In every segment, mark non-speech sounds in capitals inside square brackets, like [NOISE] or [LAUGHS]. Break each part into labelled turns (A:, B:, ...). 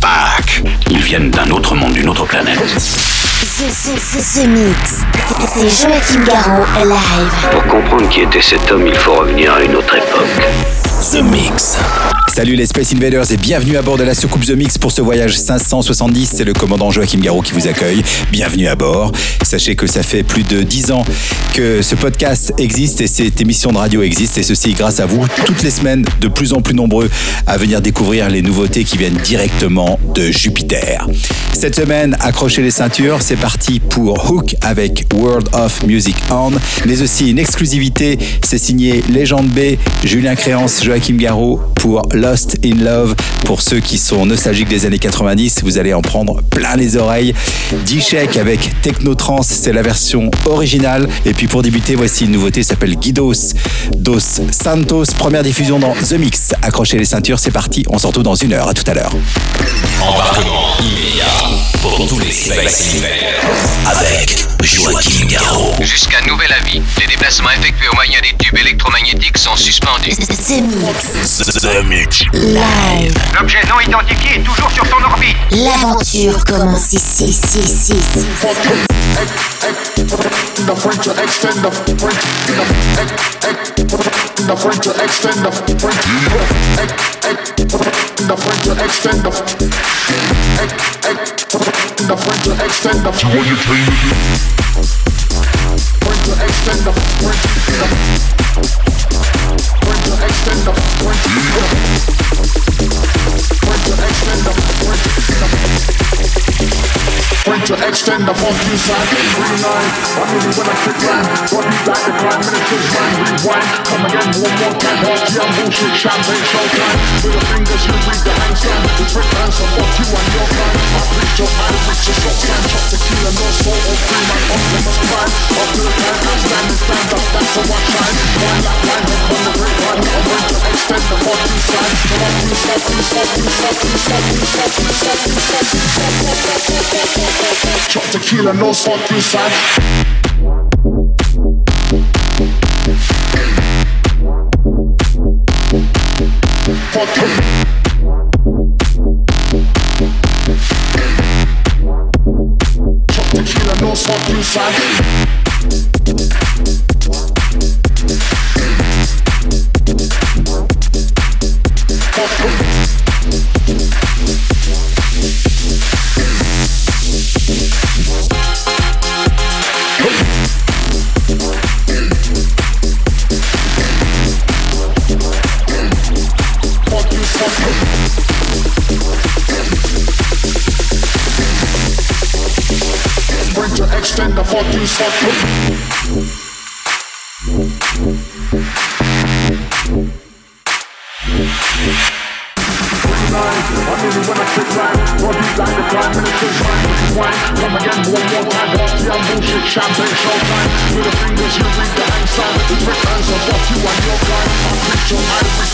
A: back. Ils viennent d'un autre monde, d'une autre planète.
B: The, the Mix. C'est Joachim Garraud live.
C: Pour comprendre qui était cet homme, il faut revenir à une autre époque.
A: The Mix.
D: Salut les Space Invaders et bienvenue à bord de la soucoupe The Mix pour ce voyage 570. C'est le commandant Joachim Garraud qui vous accueille. Bienvenue à bord. Sachez que ça fait plus de 10 ans que ce podcast existe et cette émission de radio existe et ceci grâce à vous. Toutes les semaines, de plus en plus nombreux à venir découvrir les nouveautés qui viennent directement de Jupiter. Cette semaine, accrochez les ceintures, c'est parti pour Hook avec World of Music On, mais aussi une exclusivité, c'est signé Légende B, Julien Créance, Joachim Garraud pour Lost in Love. Pour ceux qui sont nostalgiques des années 90, vous allez en prendre plein les oreilles. D-Check avec Technotrans, c'est la version originale. Et puis pour débuter, voici une nouveauté, s'appelle Guidos dos Santos. Première diffusion dans The Mix. Accrochez les ceintures, c'est parti. On se retrouve dans une heure. À tout à l'heure.
A: Embarquement immédiat pour tous les avec Joachim Garraud.
E: Jusqu'à nouvel avis, les déplacements effectués au moyen des tubes électromagnétiques sont suspendus.
B: The Mix. Live.
E: L'objet non identifié est toujours sur son orbite.
B: L'aventure commence ici, ici, ici, ici.
F: the French to extend the French the French to extend the French the French to extend the the French to extend the French to extend the French French to extend the French French to extend the French to extend the funk Green line, I really when I kick line Brought me back to crime, ministers mind Rewind, come again one more time Party and bullshit, champagne showtime Middle fingers, you read the hand sign The trick hands, so fuck you and your kind I reach your eye, reach your stop sign Chop tequila, no soul or free man Up in my spine, up to the time I stand and stand up, that's how I One lap line, up on the great one I'm going to extend the funk Come on, you you you you you you you stop, you stop Chop tequila, no salt inside. Fuck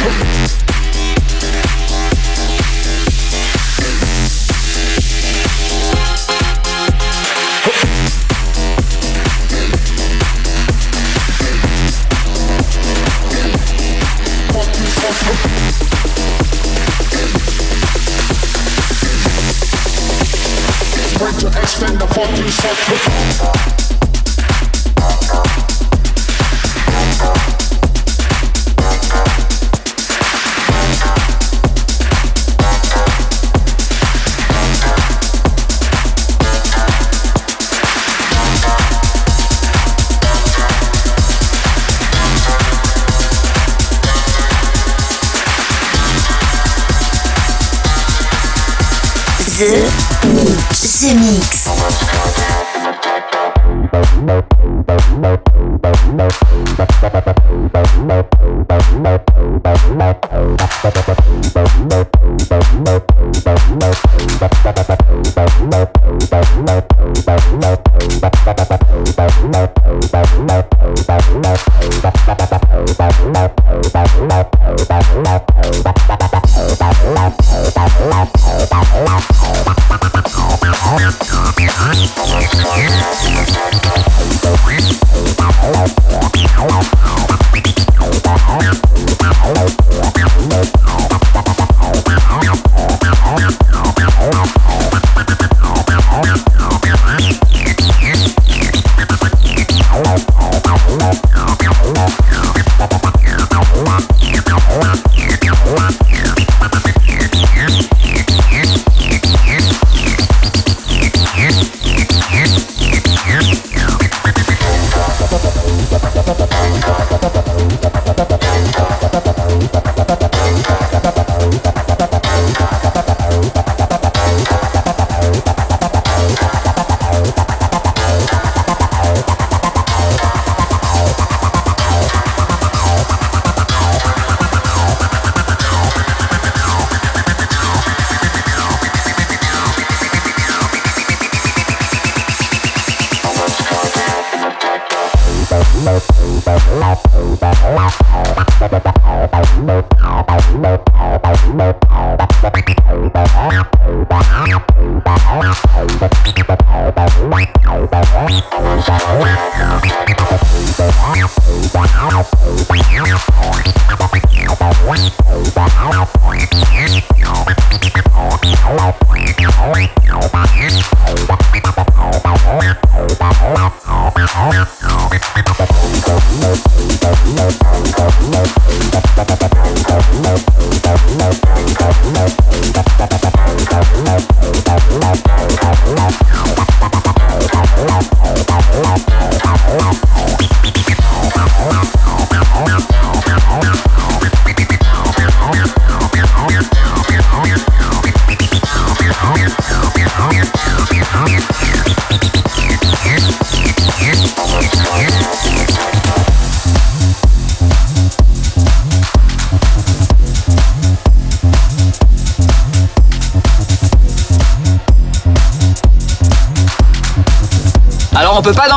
F: fuck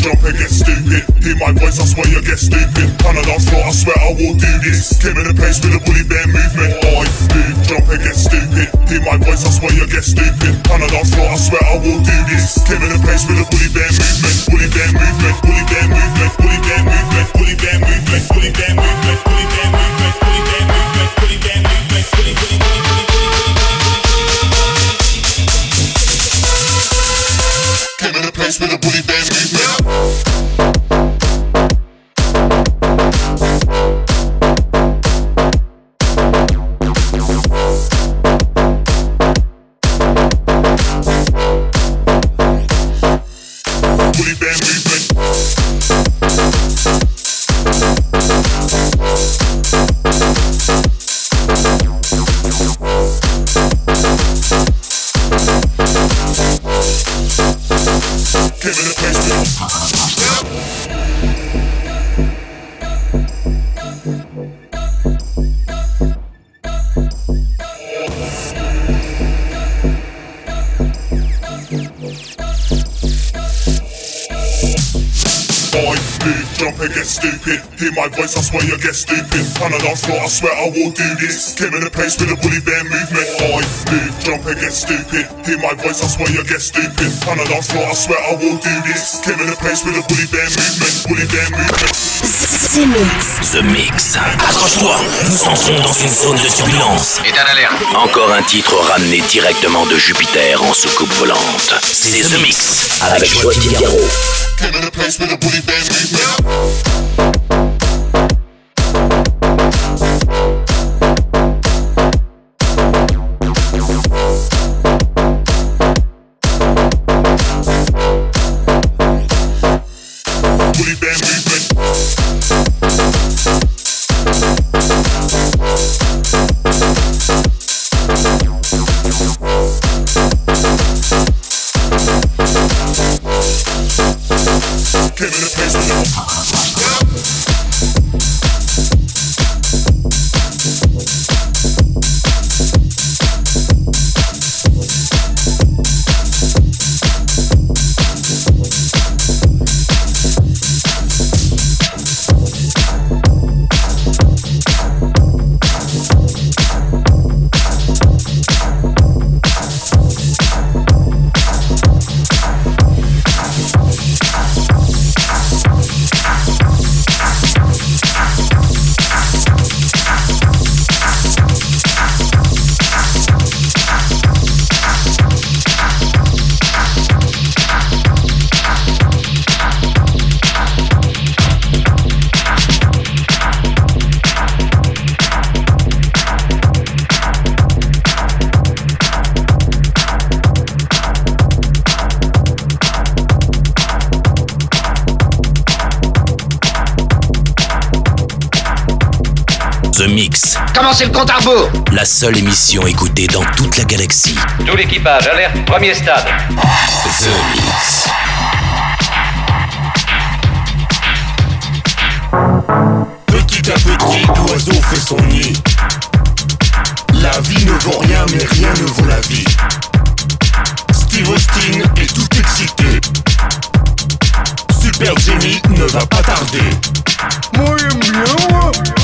G: Jump and get stupid. Hear my voice, I swear you get stupid. On the dance floor, I swear I will do this. Came in the place with a bully bear movement. Boy, big jump and get stupid. Hear my voice, I swear you get stupid. On the dance floor, I swear I will do this. Came in the place with a bully bear movement. Bully bear movement. Bully bear movement. Bully bear movement. Bully bear movement. Bully bear movement. Bully bear movement. Big jump and get stupid. Hear my voice, I swear you get stupid. On the dance floor, I swear I will do this. Came in the place with a bully bear movement. Boy, big jump and get stupid. Hear my voice, I swear you get stupid. On the dance floor, I swear I will do this. Came in the place with a bully bear movement. Bully bear movement.
B: The Mix.
A: The Mix. Accroche-toi, nous entrons dans une zone de turbulence.
E: État d'alerte.
A: Encore un titre ramené directement de Jupiter en soucoupe volante. C'est The Mix avec Garraud.
G: Came in the place with a bully bear movement.
H: Thank
A: you. Mix,
I: Commencez le compte à rebours
A: la seule émission écoutée dans toute la galaxie.
J: Tout l'équipage, alerte, premier stade.
A: The Mix.
H: Petit à petit, l'oiseau fait son nid. La vie ne vaut rien, mais rien ne vaut la vie. Steve Austin est tout excité. Super Jenny ne va pas tarder. Moi j'aime bien,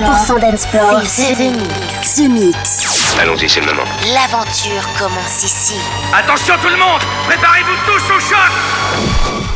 B: 100% dance 100% dance floor. C'est The Mix. The Mix.
K: Allons-y, c'est le moment.
B: L'aventure commence ici.
J: Attention tout le monde Préparez-vous tous au choc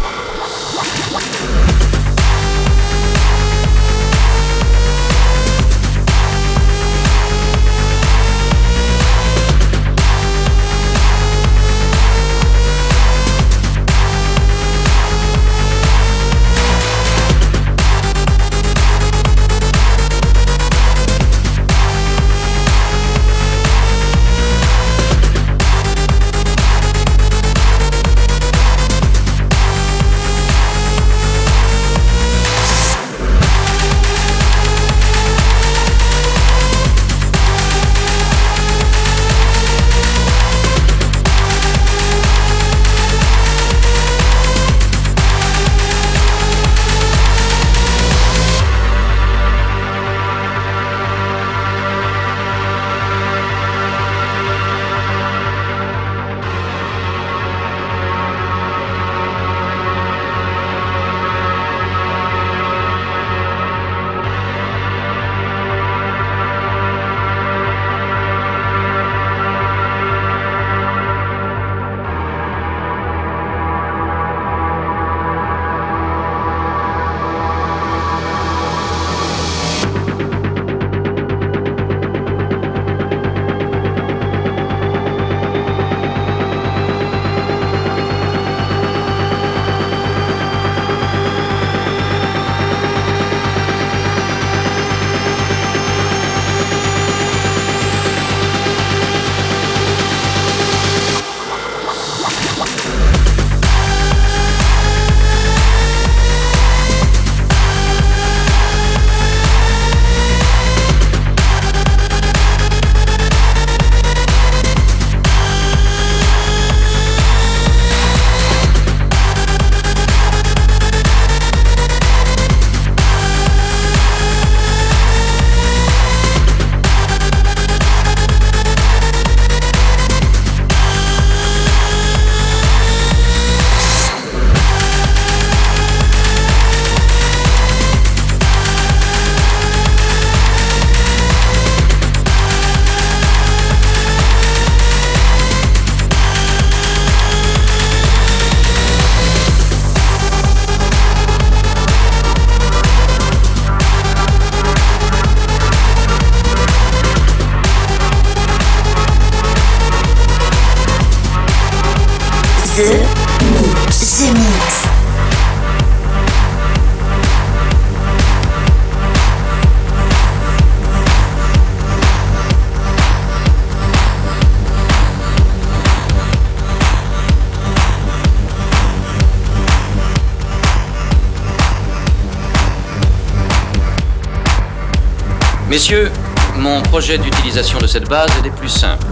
L: Messieurs, mon projet d'utilisation de cette base est des plus simples.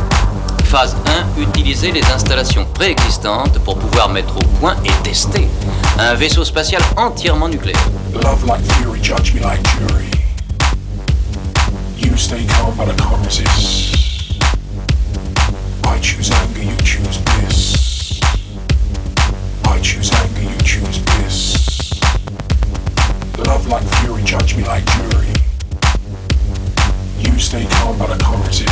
L: Phase 1, utiliser les installations préexistantes pour pouvoir mettre au point et tester un vaisseau spatial entièrement nucléaire.
M: Love like fury, judge me like jury. You stay calm, but I can't. I choose anger, you choose bliss. I choose anger, you choose bliss. Love like fury, judge me like jury. Stay calm, but I can't resist.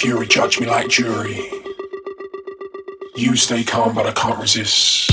M: Fury, judge me like jury. You stay calm, but I can't resist.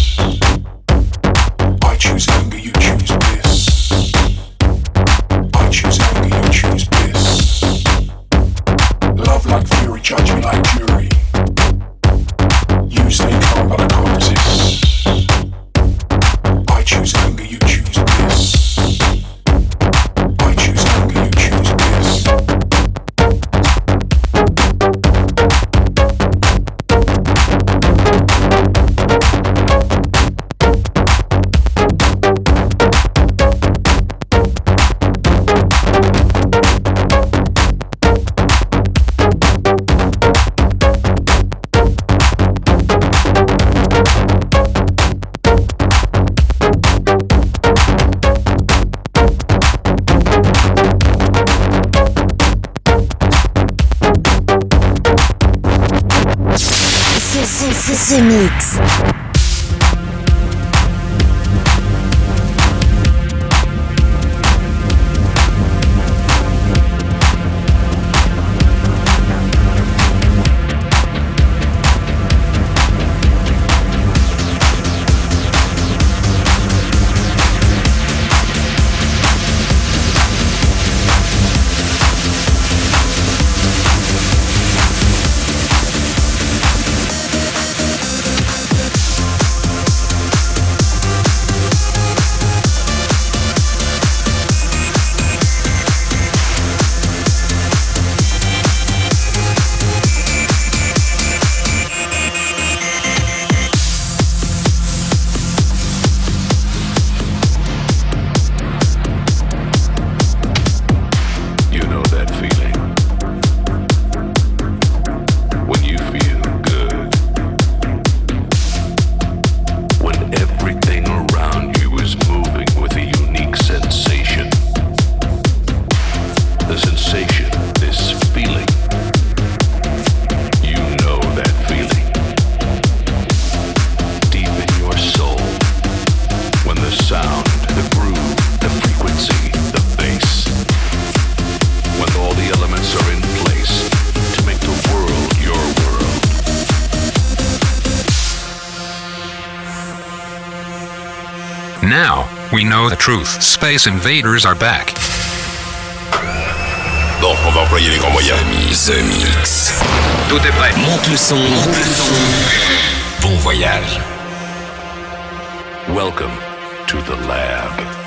N: Truth. Space invaders are back.
A: Bon, on va employer les grands moyens. The Mix.
E: Tout est prêt.
A: Monte le son, monte le son. Bon voyage.
O: Welcome to the lab.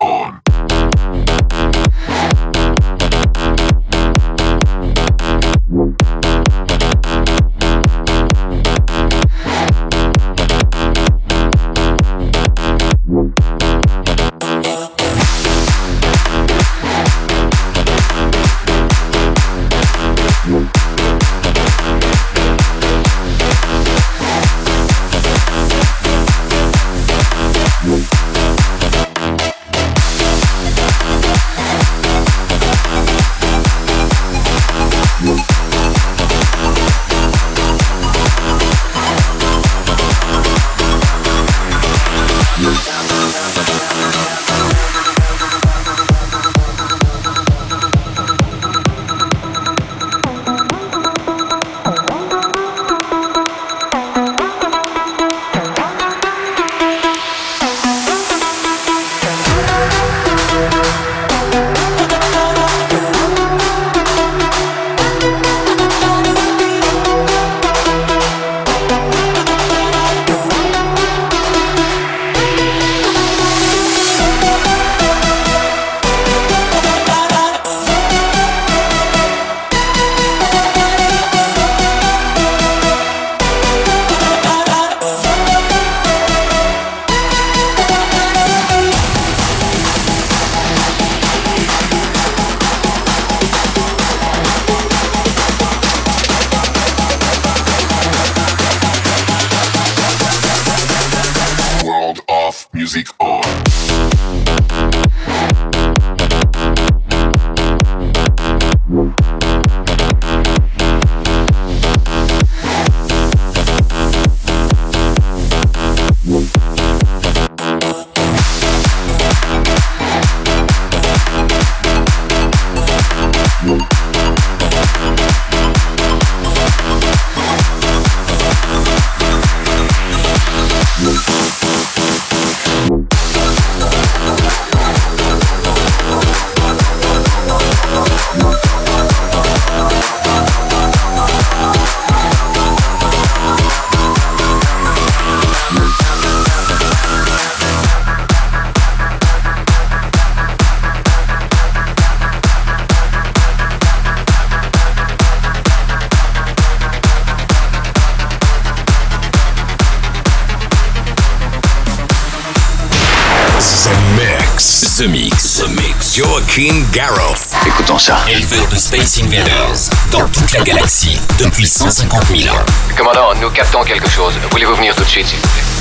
A: The Mix. The Mix. The Mix. Joachim Garraud.
G: Écoutons ça.
A: Éleveur de Space Invaders dans toute la galaxie depuis 150 000 ans.
E: Commandant, nous captons quelque chose. Voulez-vous venir tout de suite, s'il vous plaît?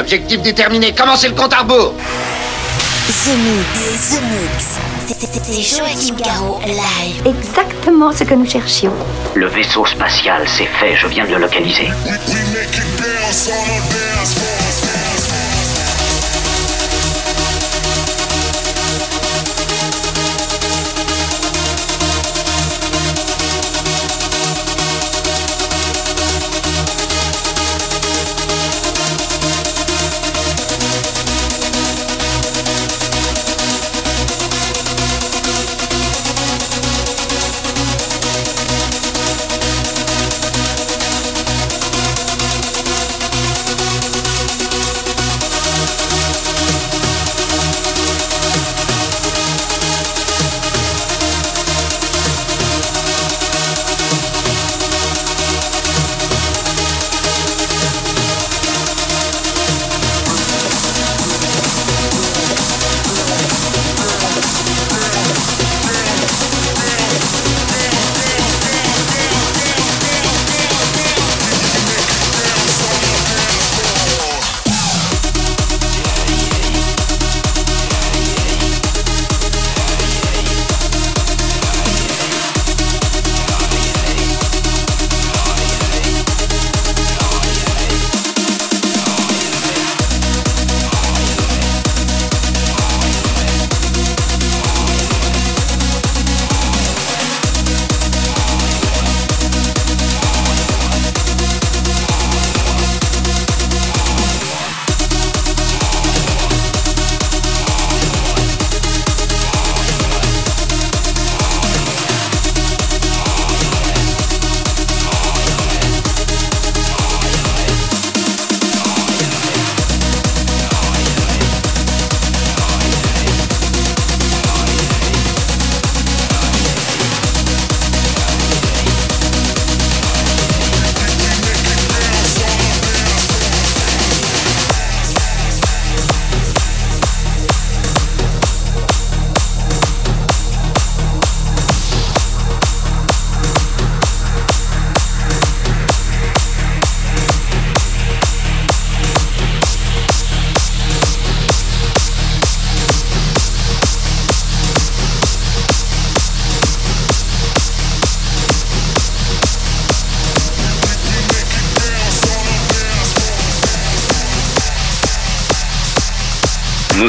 C: Objectif déterminé, commencez le compte à rebours
B: The Mix, The Mix. C'est Joachim Garraud live.
P: Exactement ce que nous cherchions.
G: Le vaisseau spatial, c'est fait, je viens de le localiser.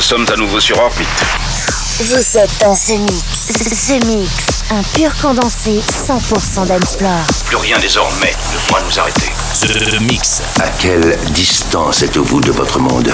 K: Nous sommes à nouveau sur orbite.
B: Vous êtes dans The Mix. The Mix, un pur condensé 100% d'Ensplore.
K: Plus rien désormais ne pourra nous arrêter.
A: The Mix.
G: À quelle distance êtes-vous de votre monde?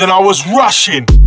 Q: And I was rushing.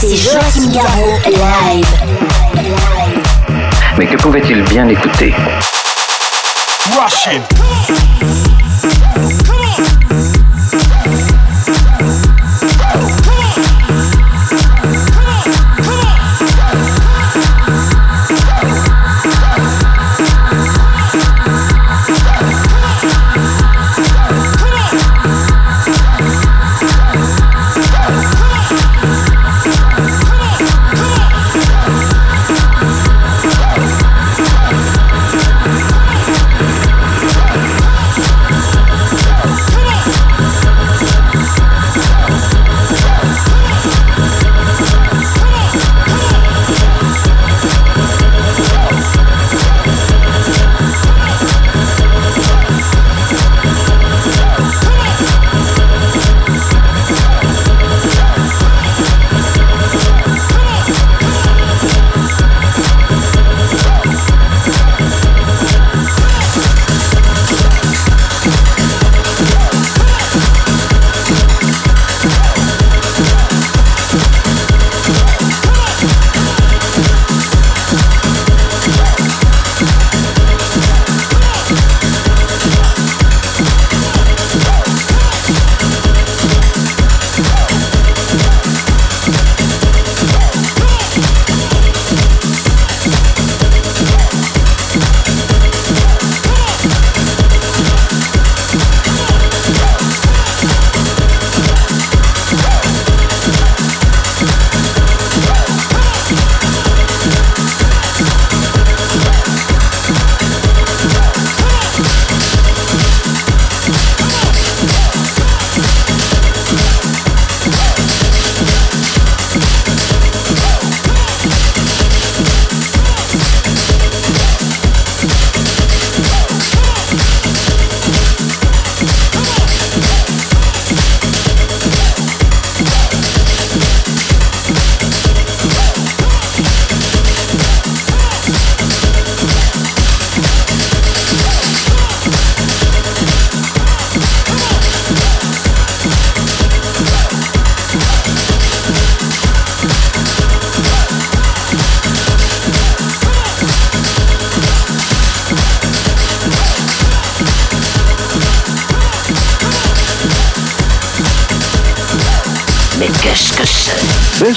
B: C'est Joachim Garraud live.
G: Mais que pouvait-il bien écouter?
Q: Rushing.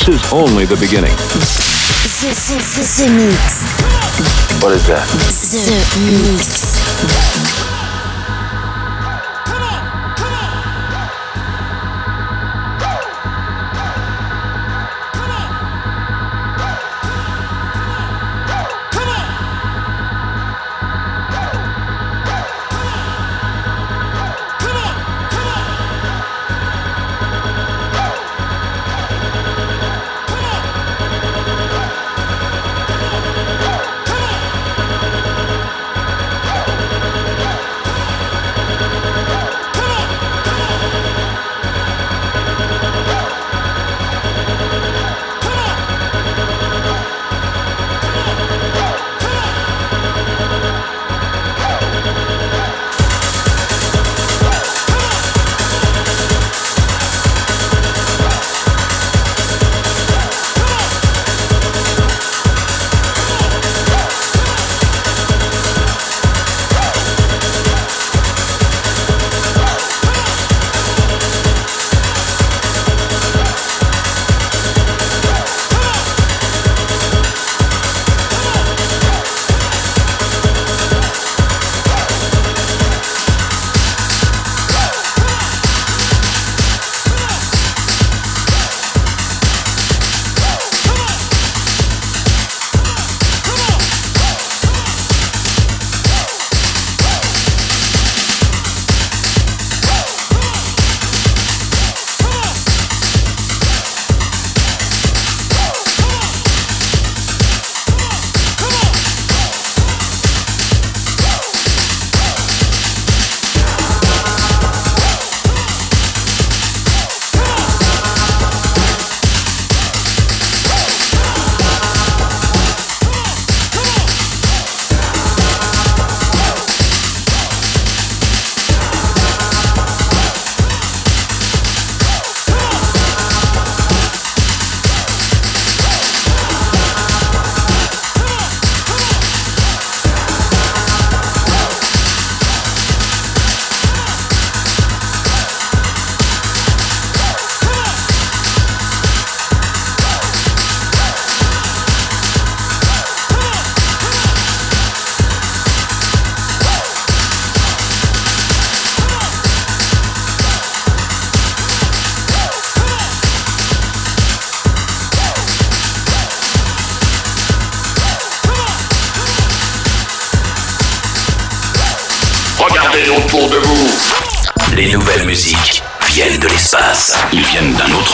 O: This is only the beginning.
B: The, the, the, the Mix.
K: What is that?
B: The Mix.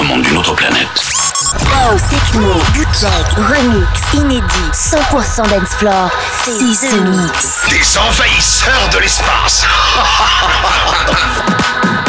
K: Monde, d'une autre planète.
B: House, techno, bootleg, remix, inédit, 100% dance floor. C'est The Mix.
A: Des envahisseurs de l'espace. [LAUGHS]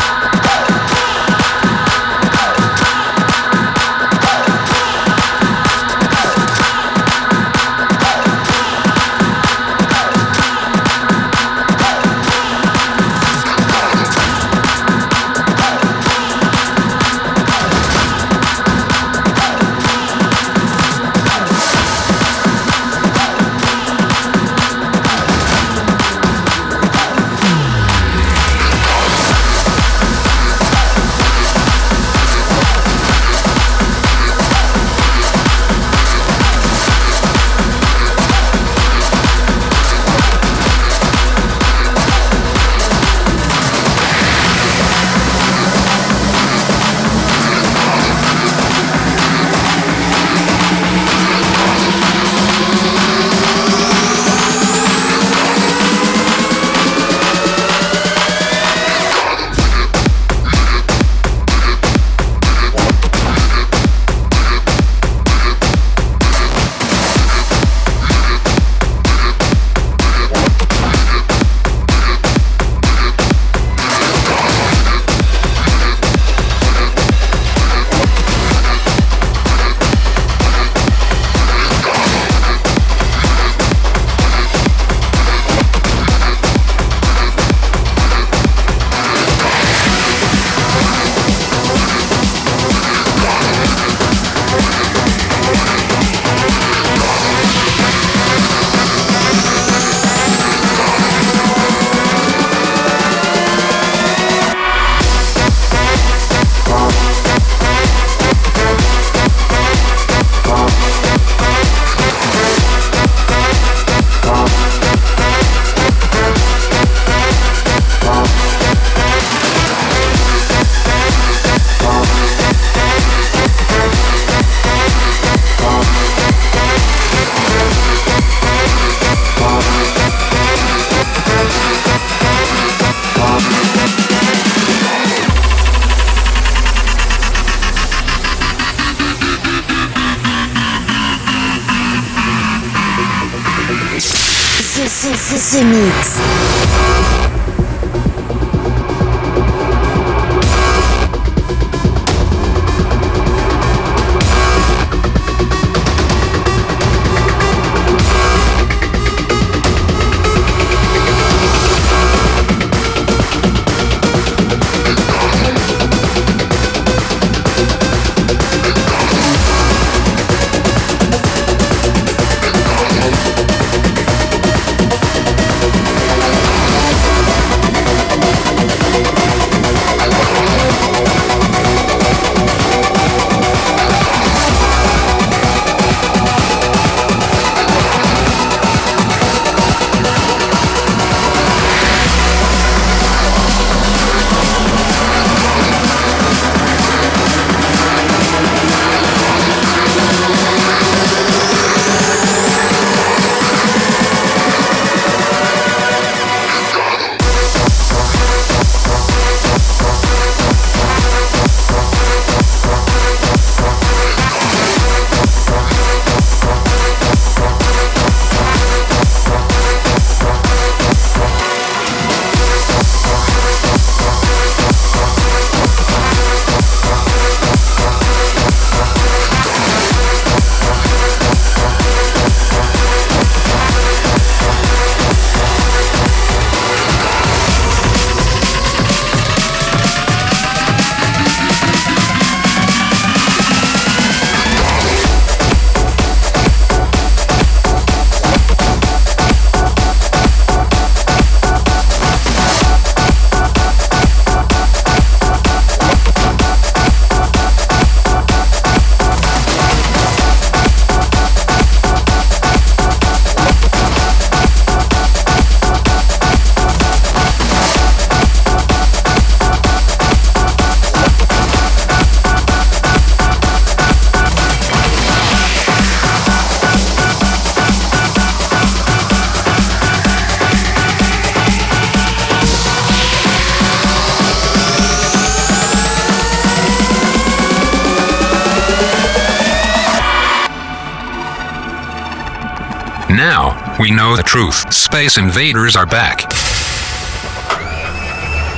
B: Now,
N: we know the truth. Space invaders are back.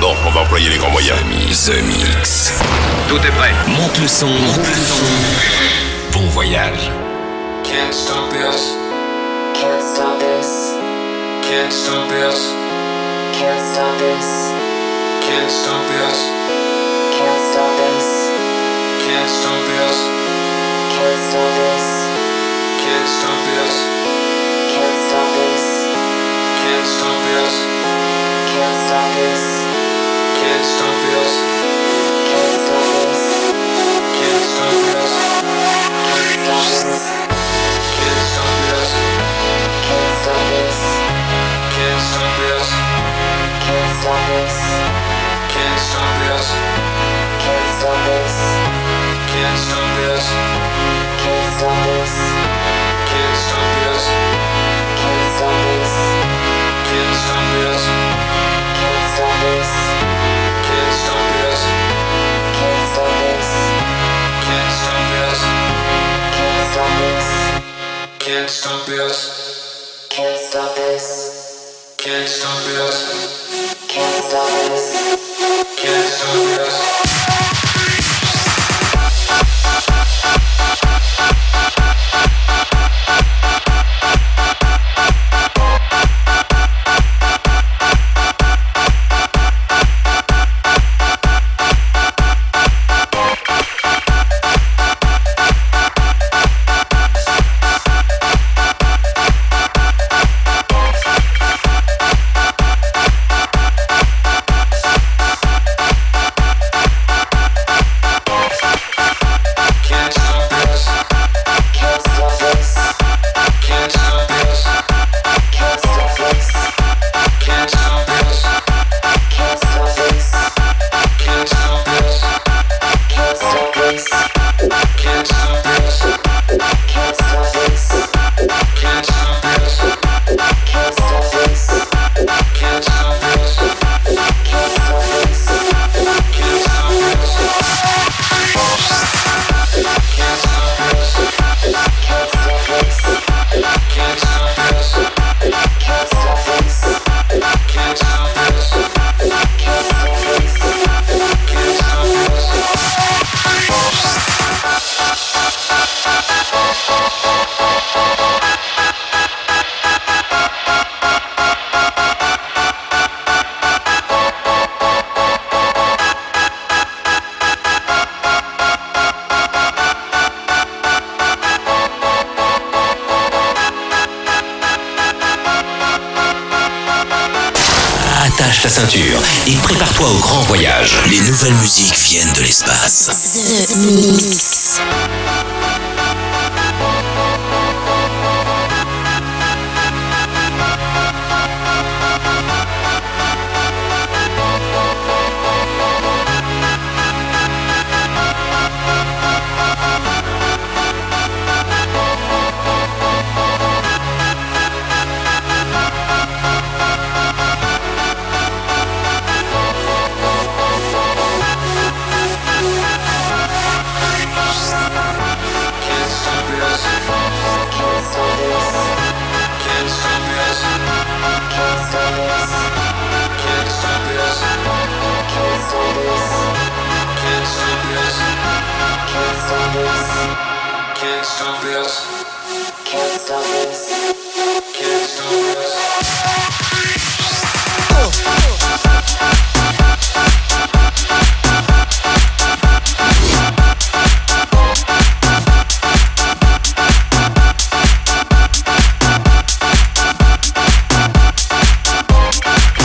R: Bon, on va employer les grands moyens.
A: The Mix.
E: Tout est prêt.
A: Monte le son. Monte le son. Bon voyage.
S: Can't stop us.
T: Can't stop this.
S: Can't stop us.
T: Can't stop this.
S: Can't stop us.
T: Can't stop this.
S: Can't stop us.
T: Can't stop this.
S: Can't stop us.
T: Can't stop this.
S: Can't stop
T: this.
S: Can't stop
T: this.
S: Can't stop us.
T: Can't stop this.
S: Can't stop us.
T: Can't stop this.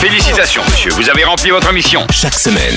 J: Félicitations, monsieur, vous avez rempli votre mission.
U: Chaque semaine,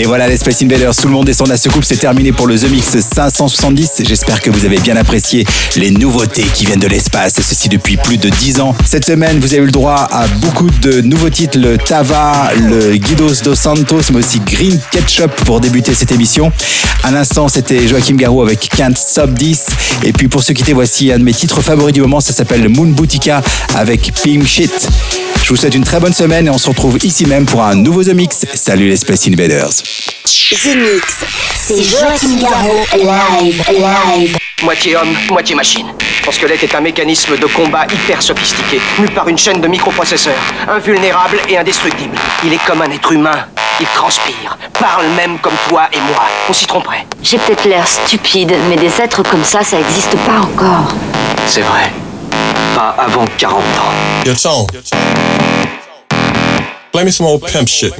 D: Et voilà les Space Invaders, tout le monde descend à ce coupe, c'est terminé pour le The Mix 570. J'espère que vous avez bien apprécié les nouveautés qui viennent de l'espace, ceci depuis plus de 10 ans. Cette semaine, vous avez eu le droit à beaucoup de nouveaux titres, le Tava, le Guidos dos Santos, mais aussi Green Ketchup pour débuter cette émission. À l'instant, c'était Joachim Garou avec Can't Stop 10. Et puis pour se quitter, voici un de mes titres favoris du moment, ça s'appelle Moon Boutica avec Pim Shit. Je vous souhaite une très bonne semaine et on se retrouve ici même pour un nouveau The Mix. Salut les Space Invaders.
B: The Mix. C'est Joachim Garraud. Live. Live.
C: Moitié homme, moitié machine. Son squelette est un mécanisme de combat hyper sophistiqué, mu par une chaîne de microprocesseurs, invulnérable et indestructible. Il est comme un être humain. Il transpire, parle même comme toi et moi. On s'y tromperait.
P: J'ai peut-être l'air stupide, mais des êtres comme ça, ça n'existe pas encore.
C: C'est vrai. Pas avant 40 ans.
Q: Yo, Tone. Play me some old pimp shit.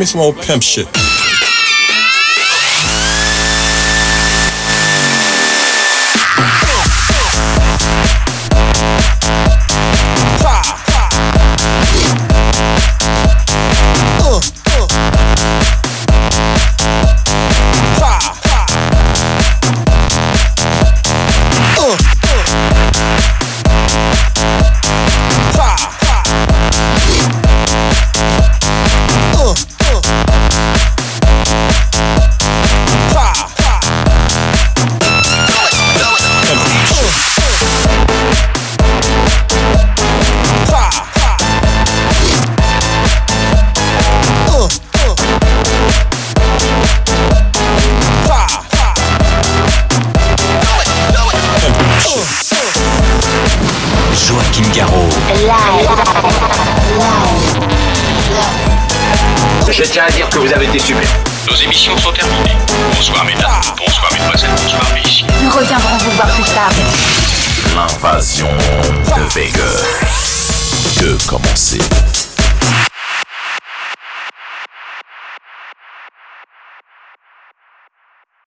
Q: Me some old pimp shit.